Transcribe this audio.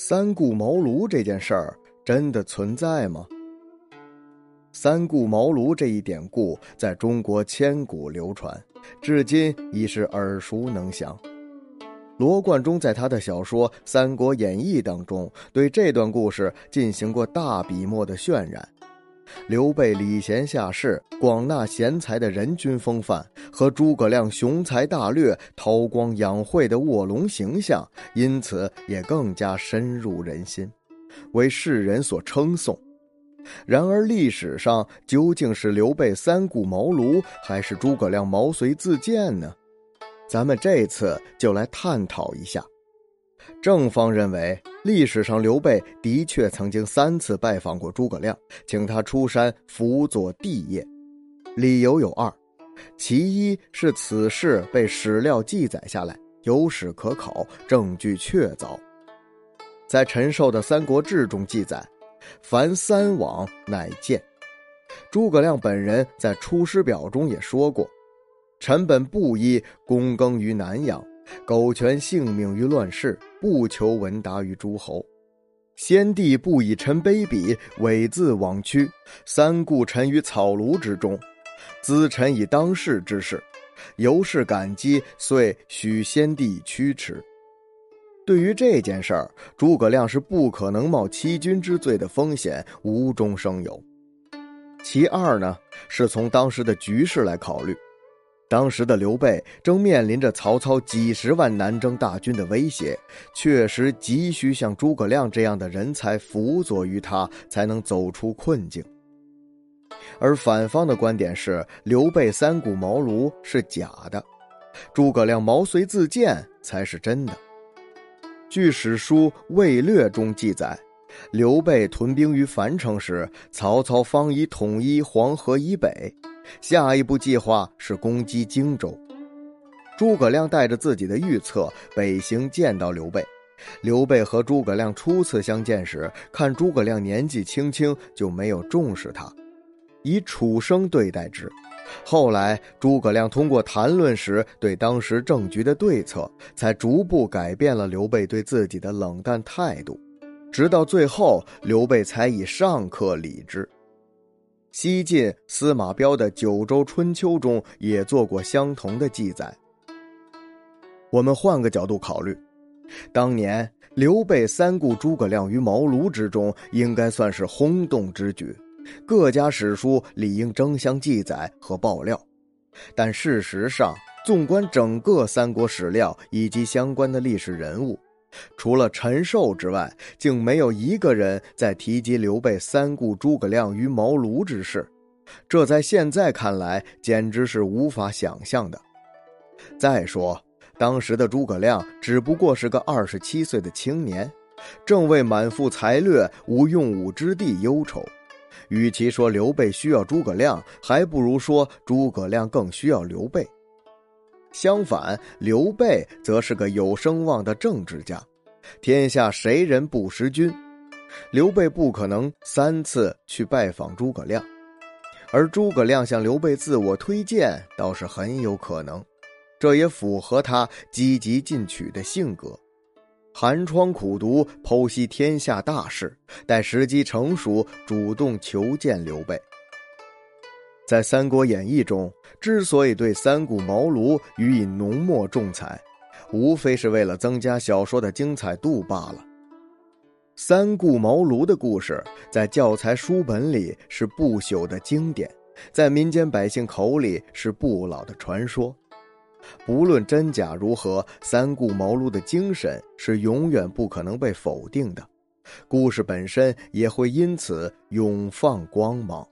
三顾茅庐这件事儿真的存在吗？三顾茅庐这一典故在中国千古流传，至今已是耳熟能详。罗贯中在他的小说《三国演义》当中，对这段故事进行过大笔墨的渲染。刘备礼贤下士、广纳贤才的人君风范，和诸葛亮雄才大略、韬光养晦的卧龙形象，因此也更加深入人心，为世人所称颂。然而，历史上究竟是刘备三顾茅庐，还是诸葛亮毛遂自荐呢？咱们这次就来探讨一下。正方认为，历史上刘备的确曾经三次拜访过诸葛亮，请他出山辅佐帝业。理由有二：其一是此事被史料记载下来，有史可考，证据确凿。在陈寿的《三国志》中记载：“凡三往，乃见。”诸葛亮本人在《出师表》中也说过：“臣本布衣，躬耕于南阳。”苟全性命于乱世，不求闻达于诸侯。先帝不以臣卑鄙，猥自枉屈，三顾臣于草庐之中，咨臣以当世之事，由是感激，遂许先帝驱驰。对于这件事儿，诸葛亮是不可能冒欺君之罪的风险，无中生有。其二呢，是从当时的局势来考虑。当时的刘备正面临着曹操几十万南征大军的威胁，确实急需像诸葛亮这样的人才辅佐于他，才能走出困境。而反方的观点是，刘备三顾茅庐是假的，诸葛亮毛遂自荐才是真的。据史书《魏略》中记载，刘备屯兵于樊城时，曹操方已统一黄河以北。下一步计划是攻击荆州。诸葛亮带着自己的预测北行，见到刘备。刘备和诸葛亮初次相见时，看诸葛亮年纪轻轻，就没有重视他，以楚生对待之。后来诸葛亮通过谈论时对当时政局的对策，才逐步改变了刘备对自己的冷淡态度，直到最后，刘备才以上客礼之。西晋司马彪的《九州春秋》中也做过相同的记载。我们换个角度考虑，当年刘备三顾诸葛亮于茅庐之中，应该算是轰动之举，各家史书理应争相记载和爆料。但事实上，纵观整个三国史料以及相关的历史人物。除了陈寿之外，竟没有一个人在提及刘备三顾诸葛亮于茅庐之事，这在现在看来简直是无法想象的。再说，当时的诸葛亮只不过是个二十七岁的青年，正为满腹才略、无用武之地忧愁。与其说刘备需要诸葛亮，还不如说诸葛亮更需要刘备。相反，刘备则是个有声望的政治家，天下谁人不识君？刘备不可能三次去拜访诸葛亮，而诸葛亮向刘备自我推荐倒是很有可能，这也符合他积极进取的性格，寒窗苦读，剖析天下大事，待时机成熟，主动求见刘备。在《三国演义》中，之所以对三顾茅庐予以浓墨重彩，无非是为了增加小说的精彩度罢了。三顾茅庐的故事在教材书本里是不朽的经典，在民间百姓口里是不老的传说。不论真假如何，三顾茅庐的精神是永远不可能被否定的，故事本身也会因此永放光芒。